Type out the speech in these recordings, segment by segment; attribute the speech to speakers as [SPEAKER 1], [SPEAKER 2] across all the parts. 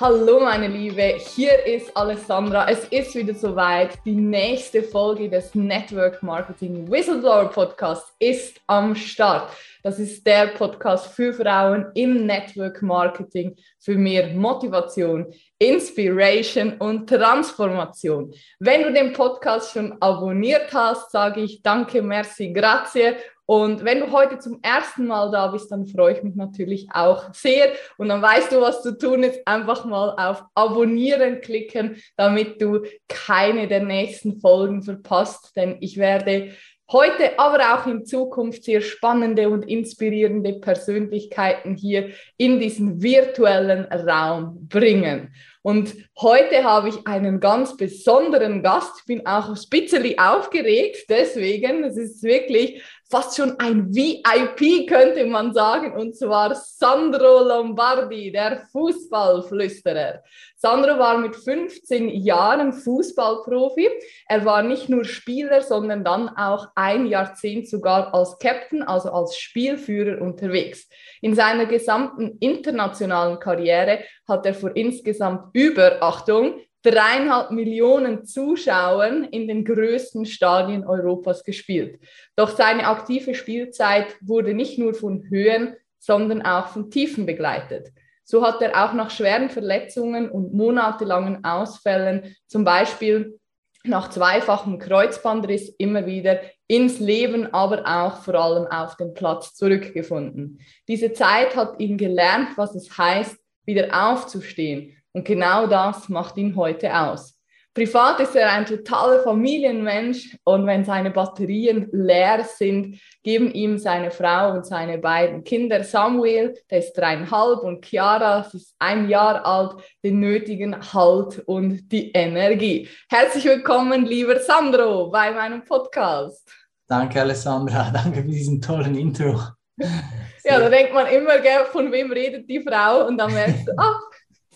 [SPEAKER 1] Hallo meine Liebe, hier ist Alessandra. Es ist wieder soweit. Die nächste Folge des Network Marketing Whistleblower Podcast ist am Start. Das ist der Podcast für Frauen im Network Marketing für mehr Motivation, Inspiration und Transformation. Wenn du den Podcast schon abonniert hast, sage ich danke, merci, grazie und wenn du heute zum ersten Mal da bist, dann freue ich mich natürlich auch sehr. Und dann weißt du, was zu tun ist. Einfach mal auf Abonnieren klicken, damit du keine der nächsten Folgen verpasst. Denn ich werde heute, aber auch in Zukunft sehr spannende und inspirierende Persönlichkeiten hier in diesen virtuellen Raum bringen. Und heute habe ich einen ganz besonderen Gast. Ich bin auch bisschen aufgeregt, deswegen, es ist wirklich fast schon ein VIP, könnte man sagen, und zwar Sandro Lombardi, der Fußballflüsterer. Sandro war mit 15 Jahren Fußballprofi. Er war nicht nur Spieler, sondern dann auch ein Jahrzehnt sogar als Captain, also als Spielführer unterwegs. In seiner gesamten internationalen Karriere hat er vor insgesamt über, Achtung, dreieinhalb Millionen Zuschauern in den größten Stadien Europas gespielt. Doch seine aktive Spielzeit wurde nicht nur von Höhen, sondern auch von Tiefen begleitet. So hat er auch nach schweren Verletzungen und monatelangen Ausfällen, zum Beispiel nach zweifachem Kreuzbandriss, immer wieder ins Leben, aber auch vor allem auf den Platz zurückgefunden. Diese Zeit hat ihn gelernt, was es heißt, wieder aufzustehen und genau das macht ihn heute aus. Privat ist er ein totaler Familienmensch und wenn seine Batterien leer sind, geben ihm seine Frau und seine beiden Kinder, Samuel, der ist dreieinhalb, und Chiara, sie ist ein Jahr alt, den nötigen Halt und die Energie. Herzlich willkommen, lieber Sandro, bei meinem Podcast.
[SPEAKER 2] Danke, Alessandra. Danke für diesen tollen Intro.
[SPEAKER 1] ja, da denkt man immer, von wem redet die Frau? Und dann merkst du, ach,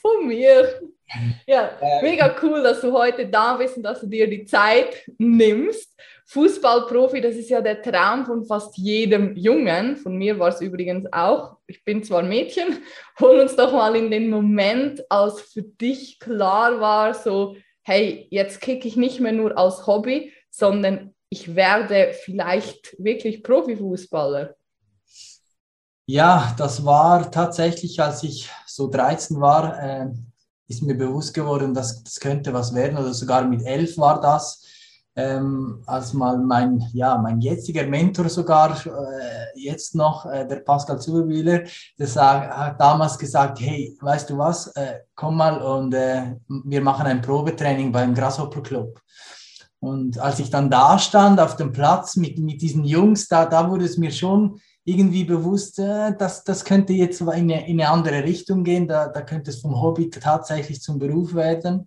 [SPEAKER 1] von mir. Ja, mega cool, dass du heute da bist und dass du dir die Zeit nimmst. Fußballprofi, das ist ja der Traum von fast jedem Jungen. Von mir war es übrigens auch. Ich bin zwar Mädchen. Hol uns doch mal in den Moment, als für dich klar war, so, hey, jetzt kicke ich nicht mehr nur als Hobby, sondern ich werde vielleicht wirklich Profifußballer.
[SPEAKER 2] Ja, das war tatsächlich, als ich so 13 war, äh, ist mir bewusst geworden, dass das könnte was werden oder sogar mit 11 war das, ähm, als mal mein, ja, mein jetziger Mentor sogar, äh, jetzt noch, äh, der Pascal Zuberwieler, der hat damals gesagt, hey, weißt du was, äh, komm mal und äh, wir machen ein Probetraining beim Grasshopper Club. Und als ich dann da stand auf dem Platz mit, mit diesen Jungs, da, da wurde es mir schon irgendwie bewusst, äh, dass das könnte jetzt in eine, in eine andere Richtung gehen, da, da könnte es vom Hobby tatsächlich zum Beruf werden.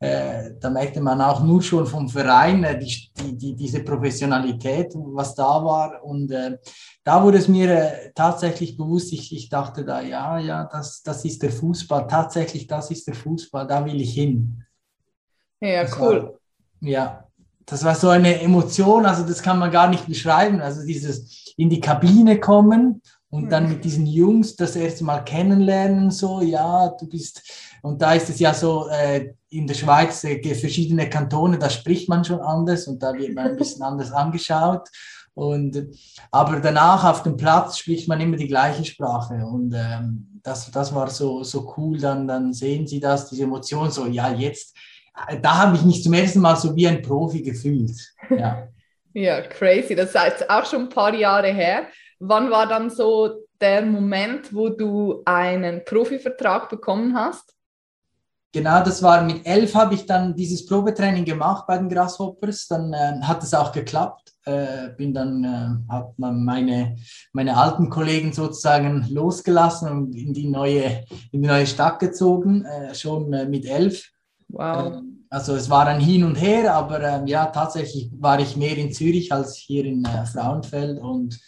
[SPEAKER 2] Äh, da merkte man auch nur schon vom Verein äh, die, die, die, diese Professionalität, was da war. Und äh, da wurde es mir äh, tatsächlich bewusst, ich, ich dachte da, ja, ja, das, das ist der Fußball, tatsächlich, das ist der Fußball, da will ich hin.
[SPEAKER 1] Ja, das cool.
[SPEAKER 2] War, ja, das war so eine Emotion, also das kann man gar nicht beschreiben. Also dieses in die Kabine kommen und dann mit diesen Jungs das erste Mal kennenlernen, so, ja, du bist, und da ist es ja so, äh, in der Schweiz äh, verschiedene Kantone, da spricht man schon anders und da wird man ein bisschen anders angeschaut. Und, aber danach auf dem Platz spricht man immer die gleiche Sprache und ähm, das, das war so, so cool, dann, dann sehen sie das, diese Emotion, so, ja, jetzt, da habe ich mich zum ersten Mal so wie ein Profi gefühlt. Ja,
[SPEAKER 1] ja crazy. Das ist jetzt auch schon ein paar Jahre her. Wann war dann so der Moment, wo du einen Profivertrag bekommen hast?
[SPEAKER 2] Genau, das war mit elf habe ich dann dieses Probetraining gemacht bei den Grasshoppers. Dann äh, hat es auch geklappt. Äh, bin dann, äh, hat man meine, meine alten Kollegen sozusagen losgelassen und in die neue, in die neue Stadt gezogen, äh, schon äh, mit elf. Wow. Also es war ein Hin und Her, aber ähm, ja, tatsächlich war ich mehr in Zürich als hier in äh, Frauenfeld und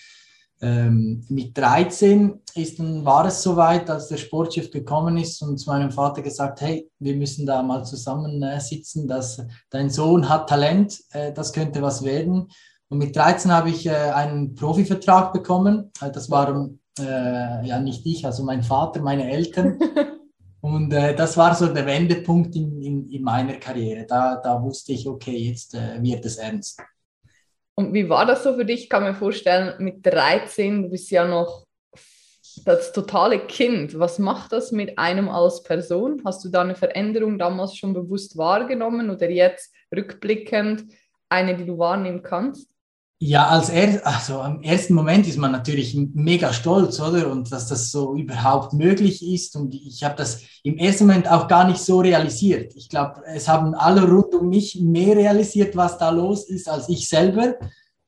[SPEAKER 2] ähm, mit 13 ist war es soweit, als der Sportchef gekommen ist und zu meinem Vater gesagt, hey, wir müssen da mal zusammensitzen, dass dein Sohn hat Talent, äh, das könnte was werden. Und mit 13 habe ich äh, einen Profivertrag bekommen. Äh, das waren äh, ja nicht ich, also mein Vater, meine Eltern. Und äh, das war so der Wendepunkt in, in, in, meiner Karriere. Da, da wusste ich, okay, jetzt äh, wird es ernst.
[SPEAKER 1] Und wie war das so für dich? Ich kann mir vorstellen, mit 13, du bist ja noch das totale Kind. Was macht das mit einem als Person? Hast du da eine Veränderung damals schon bewusst wahrgenommen oder jetzt rückblickend eine, die du wahrnehmen kannst?
[SPEAKER 2] Ja, als er, also im ersten Moment ist man natürlich mega stolz, oder? Und dass das so überhaupt möglich ist. Und ich habe das im ersten Moment auch gar nicht so realisiert. Ich glaube, es haben alle rund um mich mehr realisiert, was da los ist, als ich selber.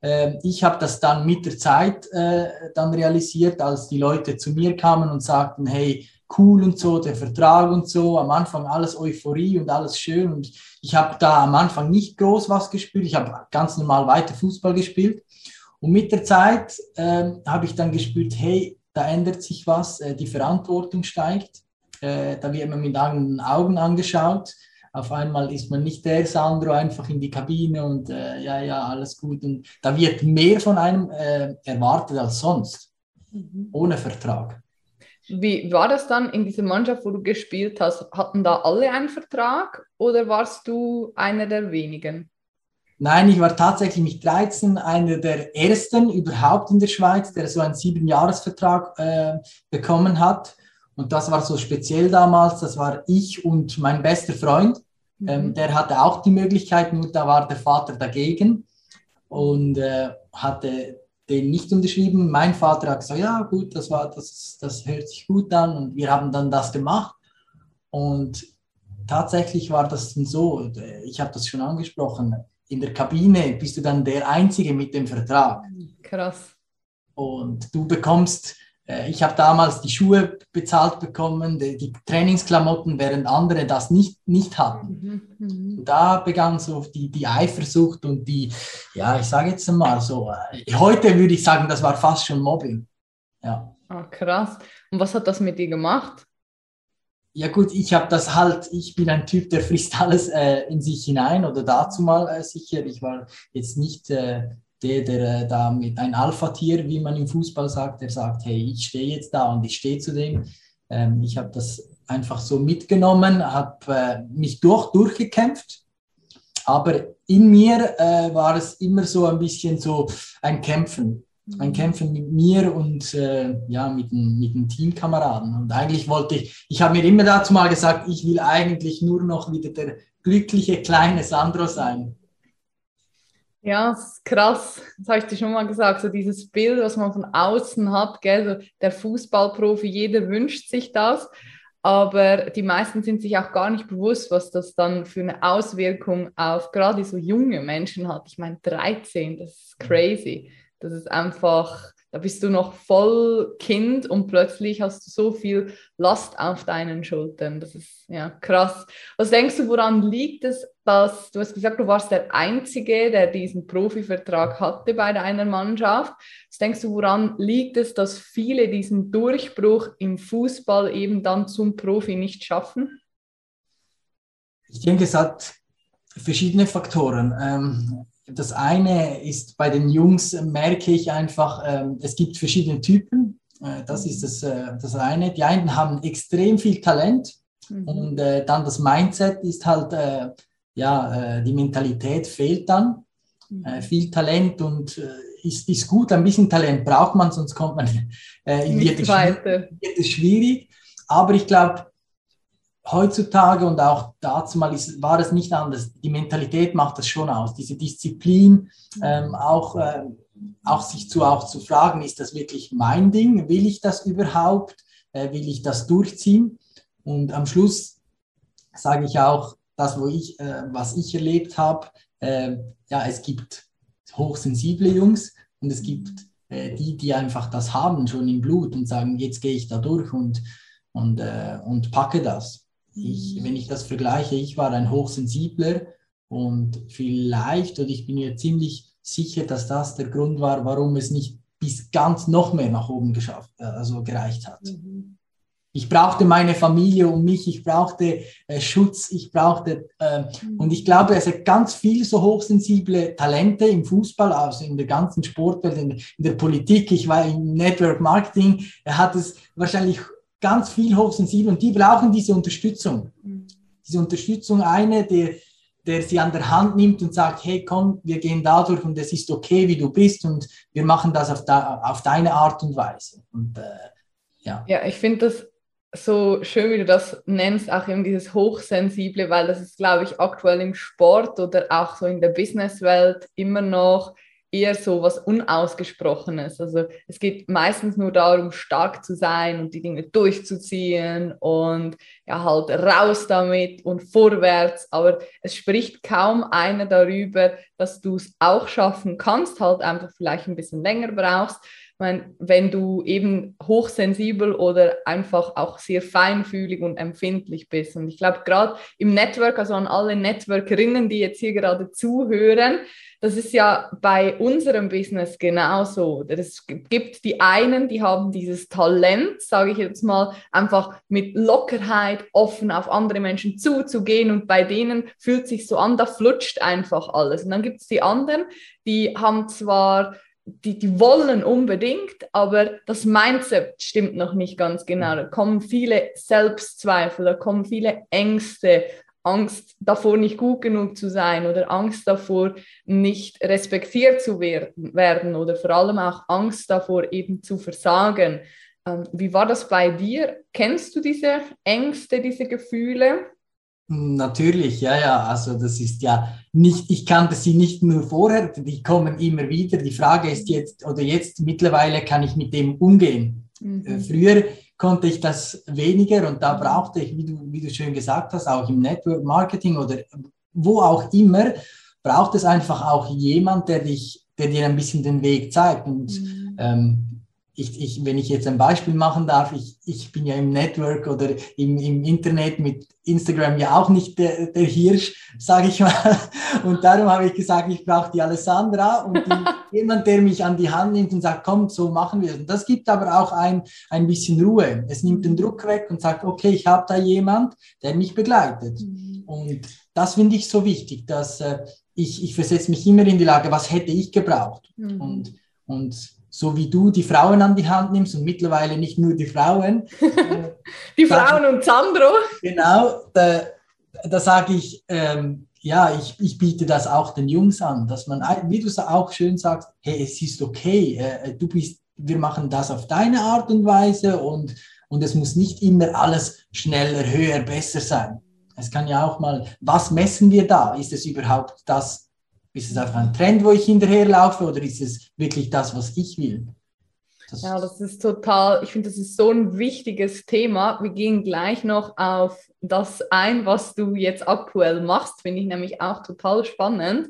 [SPEAKER 2] Ähm, ich habe das dann mit der Zeit äh, dann realisiert, als die Leute zu mir kamen und sagten, hey, cool und so, der Vertrag und so. Am Anfang alles Euphorie und alles schön. Und ich habe da am Anfang nicht groß was gespielt. Ich habe ganz normal weiter Fußball gespielt. Und mit der Zeit äh, habe ich dann gespürt, hey, da ändert sich was, äh, die Verantwortung steigt. Äh, da wird man mit anderen Augen angeschaut. Auf einmal ist man nicht der Sandro einfach in die Kabine und äh, ja, ja, alles gut. Und da wird mehr von einem äh, erwartet als sonst, mhm. ohne Vertrag.
[SPEAKER 1] Wie war das dann in dieser Mannschaft, wo du gespielt hast? Hatten da alle einen Vertrag oder warst du einer der wenigen?
[SPEAKER 2] Nein, ich war tatsächlich mit 13 einer der ersten überhaupt in der Schweiz, der so einen Siebenjahresvertrag äh, bekommen hat. Und das war so speziell damals. Das war ich und mein bester Freund. Mhm. Ähm, der hatte auch die Möglichkeit, nur da war der Vater dagegen und äh, hatte den nicht unterschrieben. Mein Vater hat gesagt, ja gut, das, war, das, das hört sich gut an und wir haben dann das gemacht. Und tatsächlich war das dann so, ich habe das schon angesprochen, in der Kabine bist du dann der Einzige mit dem Vertrag.
[SPEAKER 1] Krass.
[SPEAKER 2] Und du bekommst ich habe damals die Schuhe bezahlt bekommen, die, die, Trainingsklamotten, während andere das nicht, nicht hatten. Mhm. mhm. Da begann so die, die Eifersucht und die, ja, ich sage jetzt mal so, äh, heute würde ich sagen, das war fast schon Mobbing. Ja.
[SPEAKER 1] Oh, krass. Und was hat das mit dir gemacht?
[SPEAKER 2] Ja gut, ich habe das halt, ich bin ein Typ, der frisst alles äh, in sich hinein oder dazu mal äh, sicher. Ich war jetzt nicht äh, der, der äh, da mit ein Alpha-Tier, wie man im Fußball sagt, der sagt, hey, ich stehe jetzt da und ich stehe zu dem. Ähm, ich habe das einfach so mitgenommen, habe äh, mich durch, durchgekämpft, aber in mir äh, war es immer so ein bisschen so ein Kämpfen. Ein mhm. Kämpfen mit mir und äh, ja, mit, mit den Teamkameraden. Und eigentlich wollte ich, ich habe mir immer dazu mal gesagt, ich will eigentlich nur noch wieder der glückliche kleine Sandro sein.
[SPEAKER 1] Ja, das ist krass. Das habe ich dir schon mal gesagt. So dieses Bild, was man von außen hat, gell? So der Fußballprofi, jeder wünscht sich das. Aber die meisten sind sich auch gar nicht bewusst, was das dann für eine Auswirkung auf gerade so junge Menschen hat. Ich meine, 13, das ist crazy. Das ist einfach da bist du noch voll Kind und plötzlich hast du so viel Last auf deinen Schultern. Das ist ja krass. Was denkst du, woran liegt es, dass du hast gesagt, du warst der Einzige, der diesen Profivertrag hatte bei deiner Mannschaft. Was denkst du, woran liegt es, dass viele diesen Durchbruch im Fußball eben dann zum Profi nicht schaffen?
[SPEAKER 2] Ich denke, es hat verschiedene Faktoren. Ähm, das eine ist bei den Jungs, merke ich einfach, ähm, es gibt verschiedene Typen. Äh, das ist das, äh, das eine. Die einen haben extrem viel Talent mhm. und äh, dann das Mindset ist halt, ja, die Mentalität fehlt dann. Mhm. viel Talent und ist, ist gut, ein bisschen Talent braucht man, sonst kommt man in wird es schwierig. Aber ich glaube, heutzutage und auch dazu mal ist, war es nicht anders. Die Mentalität macht das schon aus, diese Disziplin, ähm, auch, äh, auch sich zu, auch zu fragen, ist das wirklich mein Ding? Will ich das überhaupt? Äh, will ich das durchziehen? Und am Schluss sage ich auch, das, wo ich, äh, was ich erlebt habe, äh, ja, es gibt hochsensible Jungs und es gibt äh, die, die einfach das haben, schon im Blut und sagen, jetzt gehe ich da durch und, und, äh, und packe das. Ich, wenn ich das vergleiche, ich war ein hochsensibler und vielleicht, oder ich bin mir ziemlich sicher, dass das der Grund war, warum es nicht bis ganz noch mehr nach oben geschafft, äh, also gereicht hat. Mhm. Ich brauchte meine Familie um mich, ich brauchte äh, Schutz, ich brauchte, äh, mhm. und ich glaube, es hat ganz viele so hochsensible Talente im Fußball, also in der ganzen Sportwelt, in, in der Politik, ich war im Network Marketing, er hat es wahrscheinlich ganz viel hochsensibel und die brauchen diese Unterstützung. Mhm. Diese Unterstützung, eine, der, der sie an der Hand nimmt und sagt, hey, komm, wir gehen da durch und es ist okay, wie du bist und wir machen das auf, da, auf deine Art und Weise. Und, äh,
[SPEAKER 1] ja. ja, ich finde das so schön, wie du das nennst, auch eben dieses Hochsensible, weil das ist, glaube ich, aktuell im Sport oder auch so in der Businesswelt immer noch eher so was Unausgesprochenes. Also es geht meistens nur darum, stark zu sein und die Dinge durchzuziehen und ja halt raus damit und vorwärts. Aber es spricht kaum einer darüber, dass du es auch schaffen kannst, halt einfach vielleicht ein bisschen länger brauchst meine, wenn du eben hochsensibel oder einfach auch sehr feinfühlig und empfindlich bist. Und ich glaube, gerade im Network, also an alle Networkerinnen, die jetzt hier gerade zuhören, das ist ja bei unserem Business genauso. Es gibt die einen, die haben dieses Talent, sage ich jetzt mal, einfach mit Lockerheit offen auf andere Menschen zuzugehen und bei denen fühlt sich so an, da flutscht einfach alles. Und dann gibt es die anderen, die haben zwar die, die wollen unbedingt, aber das Mindset stimmt noch nicht ganz genau. Da kommen viele Selbstzweifel, da kommen viele Ängste, Angst davor, nicht gut genug zu sein oder Angst davor, nicht respektiert zu werden oder vor allem auch Angst davor, eben zu versagen. Ähm, wie war das bei dir? Kennst du diese Ängste, diese Gefühle?
[SPEAKER 2] Natürlich, ja, ja. Also das ist ja nicht, ich kannte sie nicht nur vorher, die kommen immer wieder. Die Frage ist jetzt, oder jetzt mittlerweile kann ich mit dem umgehen. Mhm. Äh, früher konnte ich das weniger und da brauchte ich, wie du, wie du schön gesagt hast, auch im Network Marketing oder wo auch immer, braucht es einfach auch jemand, der dich, der dir ein bisschen den Weg zeigt. Und mhm. ähm, ich, ich, wenn ich jetzt ein Beispiel machen darf, ich, ich bin ja im Network oder im, im Internet mit Instagram ja auch nicht der, der Hirsch, sage ich mal. Und darum habe ich gesagt, ich brauche die Alessandra und die, jemand, der mich an die Hand nimmt und sagt, komm, so machen wir es. Und das gibt aber auch ein, ein bisschen Ruhe. Es nimmt den Druck weg und sagt, okay, ich habe da jemand, der mich begleitet. Mhm. Und das finde ich so wichtig, dass äh, ich, ich versetze mich immer in die Lage, was hätte ich gebraucht? Mhm. Und, und so wie du die Frauen an die Hand nimmst und mittlerweile nicht nur die Frauen.
[SPEAKER 1] die Frauen und Sandro.
[SPEAKER 2] Genau, da, da sage ich, ähm, ja, ich, ich biete das auch den Jungs an, dass man, wie du es auch schön sagst, hey, es ist okay, äh, du bist, wir machen das auf deine Art und Weise und, und es muss nicht immer alles schneller, höher, besser sein. Es kann ja auch mal, was messen wir da? Ist es überhaupt das, ist es einfach ein Trend, wo ich hinterherlaufe oder ist es wirklich das, was ich will?
[SPEAKER 1] Das ja, das ist total, ich finde, das ist so ein wichtiges Thema. Wir gehen gleich noch auf das ein, was du jetzt aktuell machst, finde ich nämlich auch total spannend.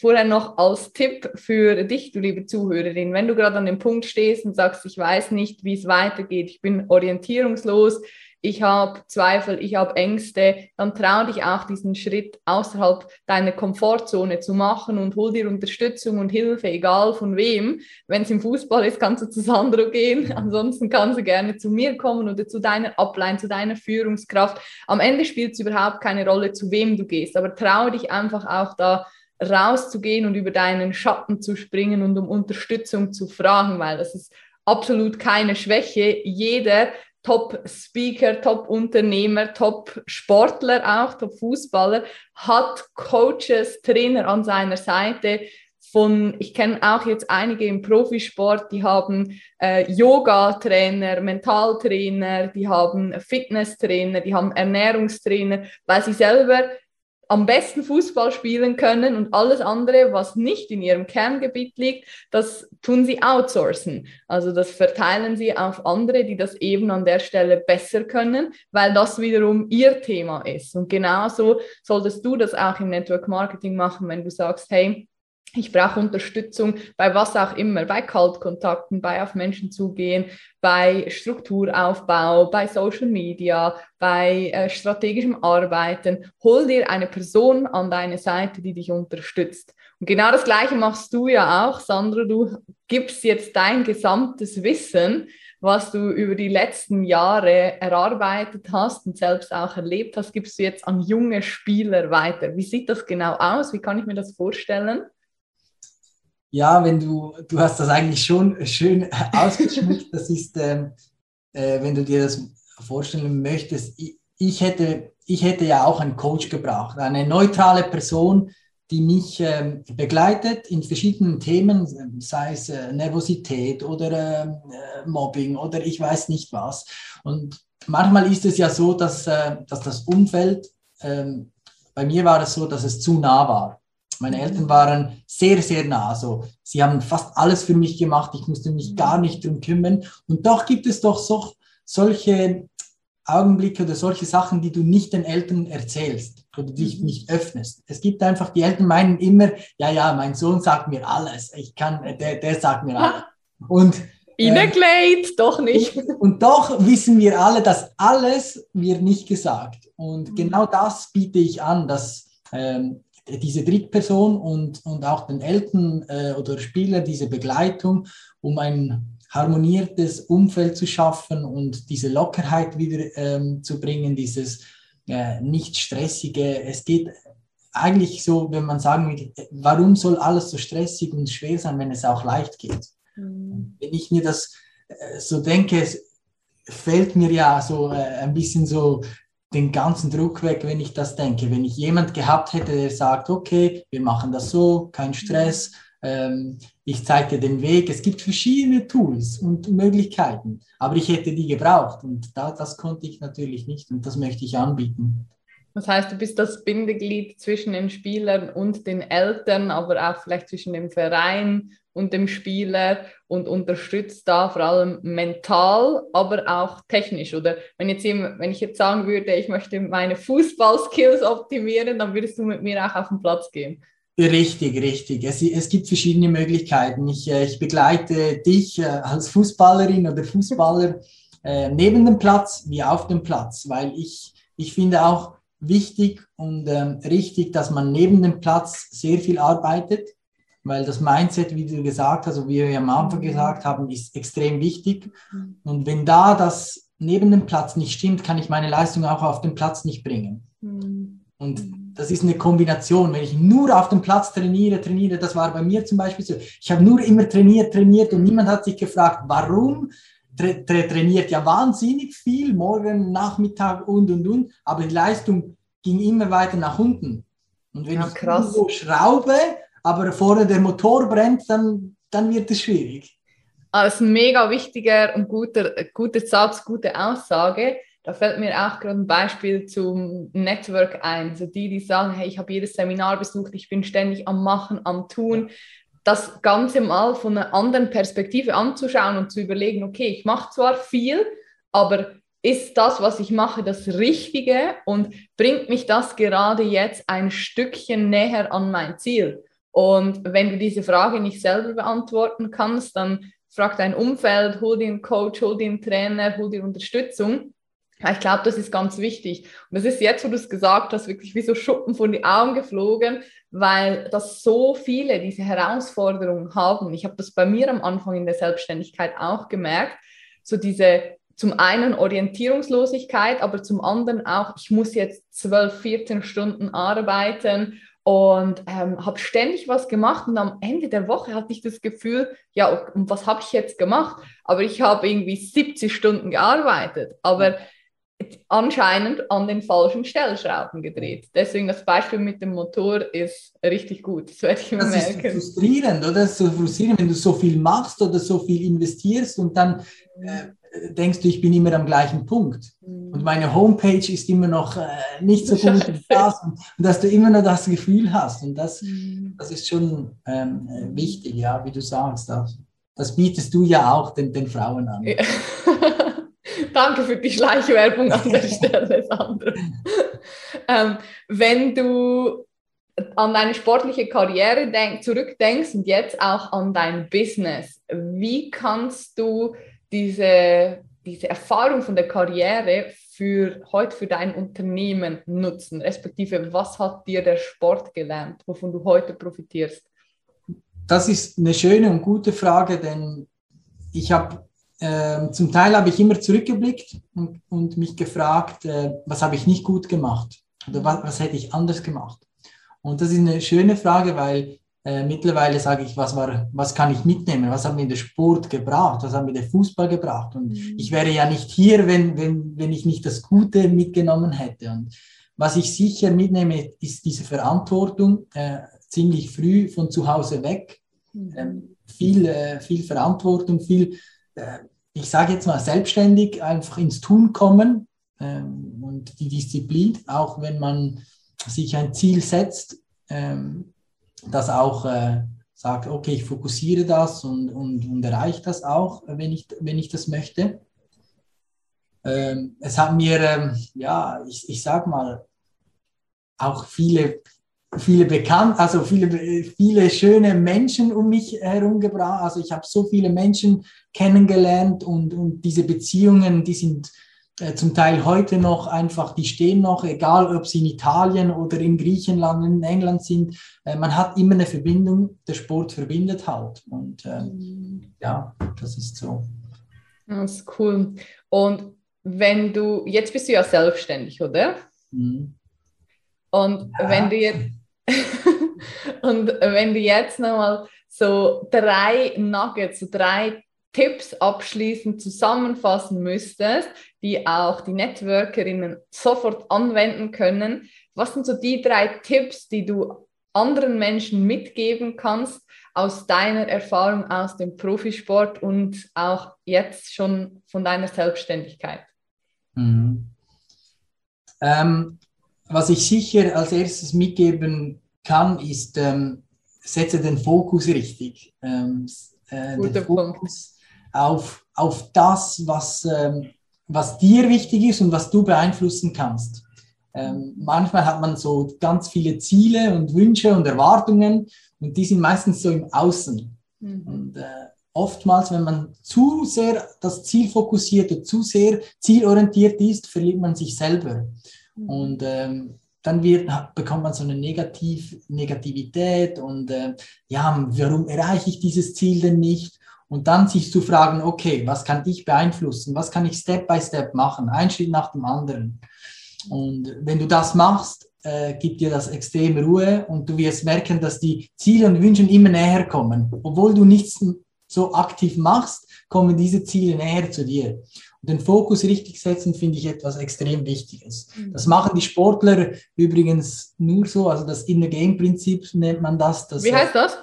[SPEAKER 1] Vorher noch als Tipp für dich, du liebe Zuhörerin, wenn du gerade an dem Punkt stehst und sagst, ich weiß nicht, wie es weitergeht, ich bin orientierungslos, ich habe Zweifel, ich habe Ängste, dann trau dich auch diesen Schritt außerhalb deiner Komfortzone zu machen und hol dir Unterstützung und Hilfe, egal von wem. Wenn es im Fußball ist, kannst du zu Sandro gehen, ansonsten kannst du gerne zu mir kommen oder zu deiner Upline, zu deiner Führungskraft. Am Ende spielt es überhaupt keine Rolle, zu wem du gehst, aber trau dich einfach auch da rauszugehen und über deinen Schatten zu springen und um Unterstützung zu fragen, weil das ist absolut keine Schwäche. Jeder Top-Speaker, Top-Unternehmer, Top-Sportler auch, Top-Fußballer, hat Coaches, Trainer an seiner Seite. Von, ich kenne auch jetzt einige im Profisport, die haben äh, Yoga-Trainer, Mentaltrainer, die haben Fitness-Trainer, die haben Ernährungstrainer, weil sie selber am besten Fußball spielen können und alles andere, was nicht in ihrem Kerngebiet liegt, das tun sie outsourcen. Also das verteilen sie auf andere, die das eben an der Stelle besser können, weil das wiederum ihr Thema ist. Und genauso solltest du das auch im Network Marketing machen, wenn du sagst, hey, ich brauche Unterstützung bei was auch immer, bei Kaltkontakten, bei auf Menschen zugehen, bei Strukturaufbau, bei Social Media, bei äh, strategischem Arbeiten. Hol dir eine Person an deine Seite, die dich unterstützt. Und genau das Gleiche machst du ja auch, Sandra. Du gibst jetzt dein gesamtes Wissen, was du über die letzten Jahre erarbeitet hast und selbst auch erlebt hast, gibst du jetzt an junge Spieler weiter. Wie sieht das genau aus? Wie kann ich mir das vorstellen?
[SPEAKER 2] Ja, wenn du, du hast das eigentlich schon schön ausgeschmückt. Das ist, ähm, äh, wenn du dir das vorstellen möchtest, ich, ich, hätte, ich hätte ja auch einen Coach gebraucht, eine neutrale Person, die mich ähm, begleitet in verschiedenen Themen, sei es äh, Nervosität oder ähm, äh, Mobbing oder ich weiß nicht was. Und manchmal ist es ja so, dass, äh, dass das Umfeld, ähm, bei mir war es so, dass es zu nah war. Meine Eltern waren sehr, sehr nah. Also, sie haben fast alles für mich gemacht. Ich musste mich gar nicht drum kümmern. Und doch gibt es doch so, solche Augenblicke oder solche Sachen, die du nicht den Eltern erzählst oder dich mhm. nicht öffnest. Es gibt einfach, die Eltern meinen immer, ja, ja, mein Sohn sagt mir alles. Ich kann, der, der sagt mir alles. Und
[SPEAKER 1] Innekleid, äh, doch nicht.
[SPEAKER 2] Und doch wissen wir alle, dass alles wird nicht gesagt. Und mhm. genau das biete ich an, dass ähm, diese Drittperson und, und auch den Eltern äh, oder Spieler diese Begleitung, um ein harmoniertes Umfeld zu schaffen und diese Lockerheit wieder ähm, zu bringen, dieses äh, nicht stressige. Es geht eigentlich so, wenn man sagen will, warum soll alles so stressig und schwer sein, wenn es auch leicht geht? Mhm. Wenn ich mir das äh, so denke, es fällt mir ja so äh, ein bisschen so den ganzen Druck weg, wenn ich das denke. Wenn ich jemand gehabt hätte, der sagt, okay, wir machen das so, kein Stress, ähm, ich zeige dir den Weg. Es gibt verschiedene Tools und Möglichkeiten, aber ich hätte die gebraucht und da, das konnte ich natürlich nicht und das möchte ich anbieten.
[SPEAKER 1] Das heißt, du bist das Bindeglied zwischen den Spielern und den Eltern, aber auch vielleicht zwischen dem Verein und dem Spieler und unterstützt da vor allem mental, aber auch technisch. Oder wenn, jetzt, wenn ich jetzt sagen würde, ich möchte meine Fußballskills optimieren, dann würdest du mit mir auch auf den Platz gehen.
[SPEAKER 2] Richtig, richtig. Es, es gibt verschiedene Möglichkeiten. Ich, äh, ich begleite dich äh, als Fußballerin oder Fußballer äh, neben dem Platz wie auf dem Platz, weil ich, ich finde auch wichtig und ähm, richtig, dass man neben dem Platz sehr viel arbeitet, weil das Mindset, wie du gesagt hast, also wie wir am Anfang gesagt haben, ist extrem wichtig. Mhm. Und wenn da das neben dem Platz nicht stimmt, kann ich meine Leistung auch auf dem Platz nicht bringen. Mhm. Und das ist eine Kombination. Wenn ich nur auf dem Platz trainiere, trainiere, das war bei mir zum Beispiel so. Ich habe nur immer trainiert, trainiert und niemand hat sich gefragt, warum tra tra trainiert ja wahnsinnig viel, morgen, Nachmittag und und und, aber die Leistung ging immer weiter nach unten. Und wenn ja, ich so schraube, aber vorne der Motor brennt, dann, dann wird es schwierig.
[SPEAKER 1] Ein mega wichtiger und guter, guter Satz, gute Aussage. Da fällt mir auch gerade ein Beispiel zum Network ein. Also die, die sagen, hey, ich habe jedes Seminar besucht, ich bin ständig am Machen, am Tun. Das Ganze mal von einer anderen Perspektive anzuschauen und zu überlegen, okay, ich mache zwar viel, aber ist das, was ich mache, das Richtige und bringt mich das gerade jetzt ein Stückchen näher an mein Ziel? Und wenn du diese Frage nicht selber beantworten kannst, dann frag dein Umfeld, hol dir einen Coach, hol dir einen Trainer, hol dir Unterstützung. Ich glaube, das ist ganz wichtig. Und das ist jetzt, wo du es gesagt hast, wirklich wie so Schuppen von den Augen geflogen, weil das so viele diese Herausforderungen haben. Ich habe das bei mir am Anfang in der Selbstständigkeit auch gemerkt. So diese zum einen Orientierungslosigkeit, aber zum anderen auch, ich muss jetzt 12, 14 Stunden arbeiten und ähm, habe ständig was gemacht und am Ende der Woche hatte ich das Gefühl, ja, und was habe ich jetzt gemacht? Aber ich habe irgendwie 70 Stunden gearbeitet. Aber anscheinend an den falschen Stellschrauben gedreht. Deswegen das Beispiel mit dem Motor ist richtig gut. Das werde ich
[SPEAKER 2] mir das merken. Das ist frustrierend, oder? Das ist so frustrierend, wenn du so viel machst oder so viel investierst und dann äh, denkst du, ich bin immer am gleichen Punkt. Mhm. Und meine Homepage ist immer noch äh, nicht so gut wie das. Und, und, dass du immer noch das Gefühl hast. Und das, mhm. das ist schon ähm, äh, wichtig, ja, wie du sagst. Das, das bietest du ja auch den, den Frauen an. Ja.
[SPEAKER 1] Danke für die Schleichwerbung an der Stelle, Sandra. ähm, wenn du an deine sportliche Karriere denk, zurückdenkst und jetzt auch an dein Business, wie kannst du diese, diese Erfahrung von der Karriere für heute für dein Unternehmen nutzen? Respektive, was hat dir der Sport gelernt, wovon du heute profitierst?
[SPEAKER 2] Das ist eine schöne und gute Frage, denn ich habe äh, zum Teil habe ich immer zurückgeblickt und, und mich gefragt, äh, was habe ich nicht gut gemacht oder was, was, hätte ich anders gemacht. Und das ist eine schöne Frage, weil Äh, mittlerweile sage ich, was, war, was kann ich mitnehmen? Was hat mir der Sport gebracht? Was hat mir der Fußball gebracht? Und mhm. ich wäre ja nicht hier, wenn, wenn, wenn ich nicht das Gute mitgenommen hätte. Und was ich sicher mitnehme, ist diese Verantwortung, äh, ziemlich früh von zu Hause weg. Mhm. Ähm, viel, äh, viel Verantwortung, viel, äh, ich sage jetzt mal, selbstständig einfach ins Tun kommen ähm, und die Disziplin, auch wenn man sich ein Ziel setzt, ähm, das auch äh, sagt, okay, ich fokussiere das und, und, und erreiche das auch, wenn ich, wenn ich das möchte. Ähm, es hat mir, ähm, ja, ich, ich sag mal, auch viele, viele bekannt, also viele, viele schöne Menschen um mich herum gebracht. Also ich habe so viele Menschen kennengelernt und, und diese Beziehungen, die sind zum Teil heute noch einfach, die stehen noch, egal ob sie in Italien oder in Griechenland, in England sind. Äh, man hat immer eine Verbindung, der Sport verbindet halt. Und äh, mhm. ja, das ist so.
[SPEAKER 1] Das ist cool. Und wenn du, jetzt bist du ja selbstständig, oder? Mhm. Und ja. wenn du jetzt und wenn du jetzt nochmal so drei Nuggets, so drei Tipps abschließend zusammenfassen müsstest, die auch die Networkerinnen sofort anwenden können, was sind so die drei Tipps, die du anderen Menschen mitgeben kannst aus deiner Erfahrung aus dem Profisport und auch jetzt schon von deiner Selbstständigkeit?
[SPEAKER 2] Mhm. Ähm, was ich sicher als erstes mitgeben kann, ist, ähm, setze den Fokus richtig. Ähm, äh, den Fokus auf, auf das, was, ähm, was dir wichtig ist und was du beeinflussen kannst. Ähm, manchmal hat man so ganz viele Ziele und Wünsche und Erwartungen und die sind meistens so im Außen. Mhm. Und äh, oftmals, wenn man zu sehr das Ziel fokussiert und zu sehr zielorientiert ist, verliert man sich selber. Mhm. Und ähm, dann wird, bekommt man so eine Negativ Negativität und äh, ja, warum erreiche ich dieses Ziel denn nicht? Und dann sich zu fragen, okay, was kann ich beeinflussen? Was kann ich Step by Step machen? Ein Schritt nach dem anderen. Und wenn du das machst, äh, gibt dir das extrem Ruhe und du wirst merken, dass die Ziele und Wünsche immer näher kommen. Obwohl du nichts so aktiv machst, kommen diese Ziele näher zu dir. Und den Fokus richtig setzen, finde ich etwas extrem Wichtiges. Mhm. Das machen die Sportler übrigens nur so, also das Inner Game Prinzip nennt man das. das
[SPEAKER 1] Wie heißt das?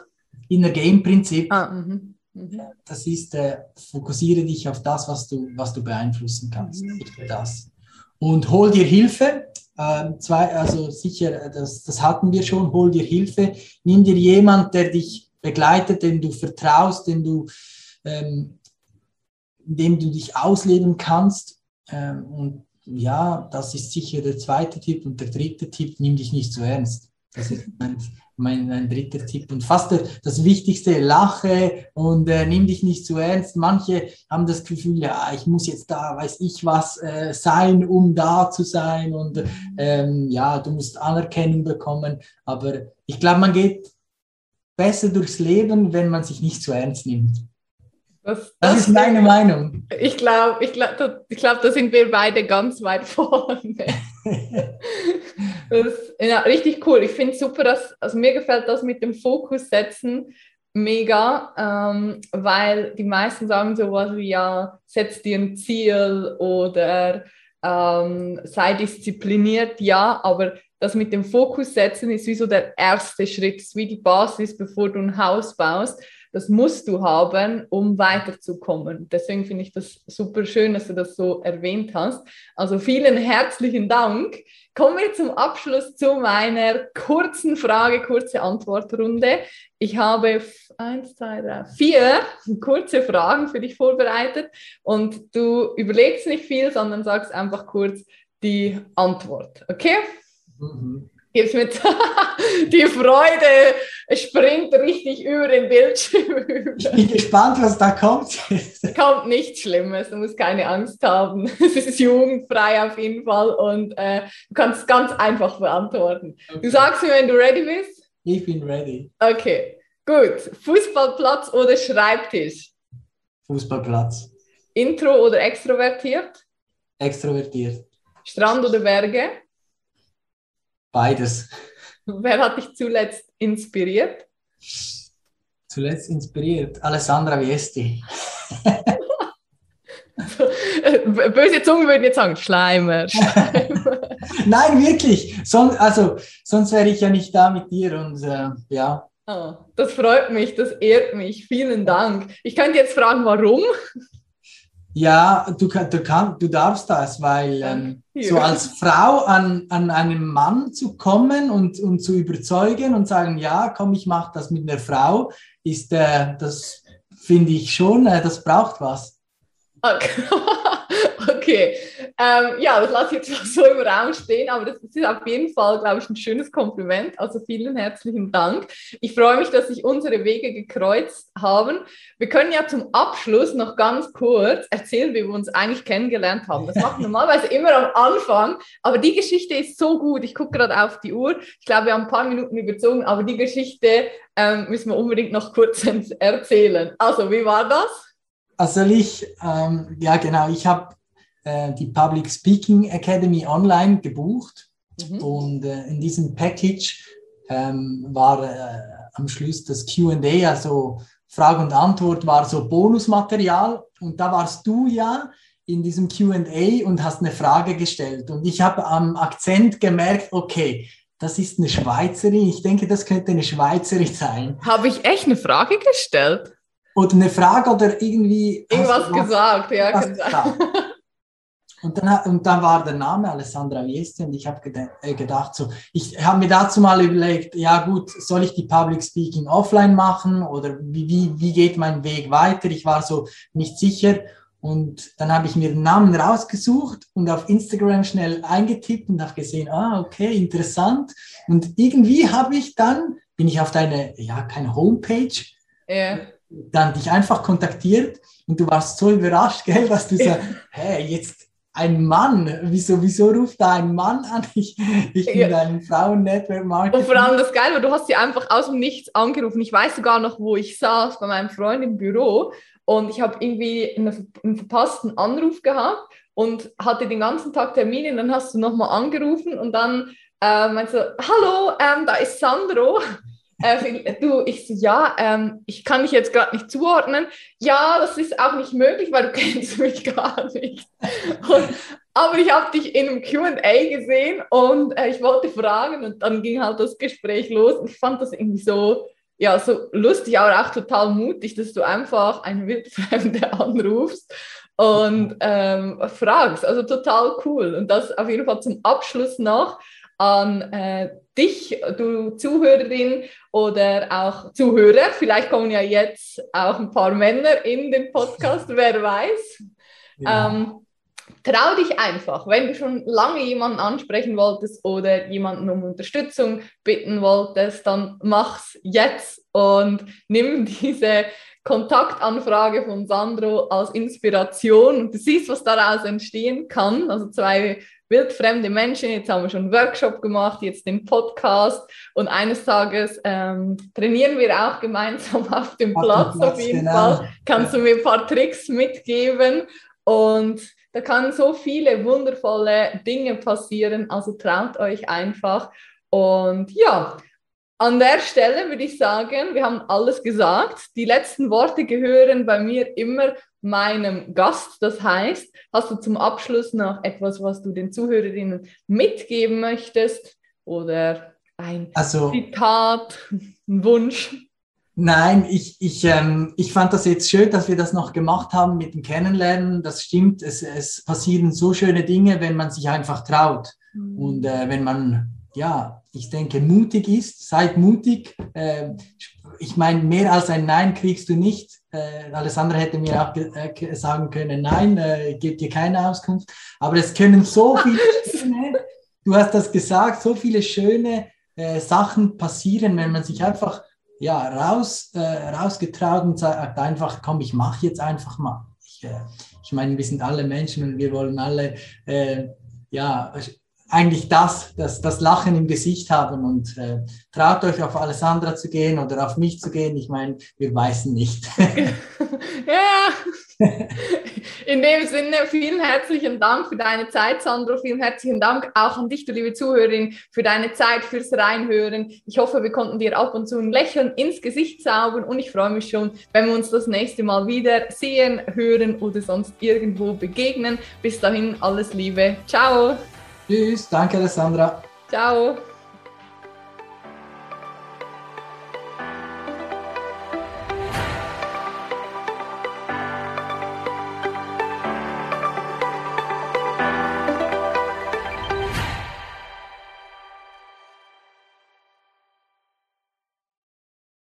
[SPEAKER 2] Inner Game Prinzip. Ah, mhm. Das ist, äh, fokussiere dich auf das, was du, was du beeinflussen kannst. Mhm. Das. Und hol dir Hilfe. Äh, zwei, also sicher, das, das hatten wir schon, hol dir Hilfe. Nimm dir jemand, der dich begleitet, dem du vertraust, dem du, ähm, dem du dich ausleben kannst. Ähm, und ja, das ist sicher der zweite Tipp. Und der dritte Tipp, nimm dich nicht zu ernst. Das ist mein, mein, mein dritter Tipp. Und fast das Wichtigste, lache und äh, nimm dich nicht zu ernst. Manche haben das Gefühl, ja, ich muss jetzt da, weiß ich was, äh, sein, um da zu sein. Und ähm, ja, du musst Anerkennung bekommen. Aber ich glaube, man geht besser durchs Leben, wenn man sich nicht zu ernst nimmt. Das, das, das ist meine Meinung.
[SPEAKER 1] Ich glaube, ich glaube, ich glaub, da sind wir beide ganz weit vorne. das ist ja, richtig cool. Ich finde es super, dass, also mir gefällt das mit dem Fokus setzen mega, ähm, weil die meisten sagen sowas wie, ja, setz dir ein Ziel oder ähm, sei diszipliniert, ja, aber das mit dem Fokus setzen ist wie so der erste Schritt, ist wie die Basis, bevor du ein Haus baust das musst du haben, um weiterzukommen. Deswegen finde ich das super schön, dass du das so erwähnt hast. Also vielen herzlichen Dank. Kommen wir zum Abschluss zu meiner kurzen Frage, kurze Antwortrunde. Ich habe eins, zwei, drei, vier kurze Fragen für dich vorbereitet und du überlegst nicht viel, sondern sagst einfach kurz die Antwort. Okay? Mhm gib's mit. die Freude springt richtig über den Bildschirm.
[SPEAKER 2] Ich bin gespannt, was da kommt.
[SPEAKER 1] Es kommt nichts Schlimmes, du musst keine Angst haben. Es ist jugendfrei auf jeden Fall und äh, du kannst es ganz einfach beantworten. Okay. Du sagst mir, wenn du ready bist.
[SPEAKER 2] Ich bin ready.
[SPEAKER 1] Okay, gut. Fußballplatz oder Schreibtisch?
[SPEAKER 2] Fußballplatz.
[SPEAKER 1] Intro oder extrovertiert?
[SPEAKER 2] Extrovertiert.
[SPEAKER 1] Strand oder Berge?
[SPEAKER 2] Beides.
[SPEAKER 1] Wer hat dich zuletzt inspiriert?
[SPEAKER 2] Zuletzt inspiriert Alessandra Viesti.
[SPEAKER 1] Böse Zungen würden jetzt sagen, Schleimer. Schleimer.
[SPEAKER 2] Nein, wirklich. Son also, sonst wäre ich ja nicht da mit dir und äh, ja.
[SPEAKER 1] Oh, das freut mich, das ehrt mich. Vielen Dank. Ich könnte jetzt fragen, warum?
[SPEAKER 2] Ja, du, du, kann, du darfst das, weil ähm, so als Frau an, an einen Mann zu kommen und, und zu überzeugen und sagen, ja, komm, ich mache das mit einer Frau, ist, äh, das finde ich schon, äh, das braucht was.
[SPEAKER 1] Okay. okay. Ähm, ja, das lasse ich jetzt so im Raum stehen, aber das ist auf jeden Fall, glaube ich, ein schönes Kompliment. Also vielen herzlichen Dank. Ich freue mich, dass sich unsere Wege gekreuzt haben. Wir können ja zum Abschluss noch ganz kurz erzählen, wie wir uns eigentlich kennengelernt haben. Das macht normalerweise immer am Anfang, aber die Geschichte ist so gut. Ich gucke gerade auf die Uhr. Ich glaube, wir haben ein paar Minuten überzogen, aber die Geschichte ähm, müssen wir unbedingt noch kurz erzählen. Also, wie war das?
[SPEAKER 2] Also ich, ähm, ja genau, ich habe äh, die Public Speaking Academy online gebucht mhm. und äh, in diesem Package ähm, war äh, am Schluss das QA, also Frage und Antwort, war so Bonusmaterial und da warst du ja in diesem QA und hast eine Frage gestellt und ich habe am Akzent gemerkt, okay, das ist eine Schweizerin. Ich denke, das könnte eine Schweizerin sein.
[SPEAKER 1] Habe ich echt eine Frage gestellt?
[SPEAKER 2] Oder eine Frage oder irgendwie.
[SPEAKER 1] Irgendwas gesagt, ja, kann sein.
[SPEAKER 2] Und dann, und dann war der Name Alessandra Viesti und ich habe äh, gedacht, so, ich habe mir dazu mal überlegt, ja gut, soll ich die Public Speaking offline machen oder wie, wie, wie geht mein Weg weiter? Ich war so nicht sicher und dann habe ich mir den Namen rausgesucht und auf Instagram schnell eingetippt und habe gesehen, ah, okay, interessant. Und irgendwie habe ich dann, bin ich auf deine, ja, keine Homepage, yeah. dann dich einfach kontaktiert und du warst so überrascht, gell, dass du sagst, hey, jetzt ein Mann, wieso, wieso ruft da ein Mann an? Ich, ich bin ja. ein Frauen-Network-Marketing.
[SPEAKER 1] Und vor allem das Geile, weil du hast sie einfach aus dem Nichts angerufen. Ich weiß sogar noch, wo ich saß, bei meinem Freund im Büro und ich habe irgendwie einen, einen, verpassten Anruf gehabt und hatte den ganzen Tag Termine und dann hast du nochmal angerufen und dann äh, meinst du, hallo, ähm, da ist Sandro. Äh, du, ich so, ja, ähm, ich kann dich jetzt gerade nicht zuordnen. Ja, das ist auch nicht möglich, weil du kennst mich gar nicht. Und, aber ich habe dich in einem QA gesehen und äh, ich wollte fragen und dann ging halt das Gespräch los. Ich fand das irgendwie so, ja, so lustig, aber auch total mutig, dass du einfach eine Wildfremde anrufst und ähm, fragst. Also total cool. Und das auf jeden Fall zum Abschluss noch an äh, dich, du Zuhörerin oder auch Zuhörer. Vielleicht kommen ja jetzt auch ein paar Männer in den Podcast, wer weiß. Ja. Ähm, trau dich einfach, wenn du schon lange jemanden ansprechen wolltest oder jemanden um Unterstützung bitten wolltest, dann mach's jetzt und nimm diese Kontaktanfrage von Sandro als Inspiration und du siehst, was daraus entstehen kann. Also zwei wildfremde Menschen. Jetzt haben wir schon einen Workshop gemacht, jetzt den Podcast und eines Tages ähm, trainieren wir auch gemeinsam auf dem Platz, Platz, auf jeden genau. Fall. Kannst du mir ein paar Tricks mitgeben und da kann so viele wundervolle Dinge passieren. Also traut euch einfach und ja. An der Stelle würde ich sagen, wir haben alles gesagt. Die letzten Worte gehören bei mir immer meinem Gast. Das heißt, hast du zum Abschluss noch etwas, was du den Zuhörerinnen mitgeben möchtest oder ein also, Zitat, ein Wunsch?
[SPEAKER 2] Nein, ich, ich, ähm, ich fand das jetzt schön, dass wir das noch gemacht haben mit dem Kennenlernen. Das stimmt, es, es passieren so schöne Dinge, wenn man sich einfach traut. Mhm. Und äh, wenn man, ja, ich denke, mutig ist, seid mutig. Äh, ich meine, mehr als ein Nein kriegst du nicht. Äh, Alessandra hätte mir auch äh, sagen können, nein, äh, gibt dir keine Auskunft. Aber es können so viele schöne, du hast das gesagt, so viele schöne äh, Sachen passieren, wenn man sich einfach ja, raus, äh, rausgetraut und sagt einfach, komm, ich mache jetzt einfach mal. Ich, äh, ich meine, wir sind alle Menschen und wir wollen alle ja, eigentlich das, das, das Lachen im Gesicht haben und äh, traut euch auf Alessandra zu gehen oder auf mich zu gehen. Ich meine, wir weißen nicht.
[SPEAKER 1] ja. In dem Sinne, vielen herzlichen Dank für deine Zeit, Sandro. Vielen herzlichen Dank auch an dich, du liebe Zuhörerin, für deine Zeit, fürs Reinhören. Ich hoffe, wir konnten dir ab und zu ein Lächeln ins Gesicht zaubern und ich freue mich schon, wenn wir uns das nächste Mal wieder sehen, hören oder sonst irgendwo begegnen. Bis dahin, alles Liebe. Ciao.
[SPEAKER 2] Tschüss, danke Alessandra.
[SPEAKER 1] Ciao.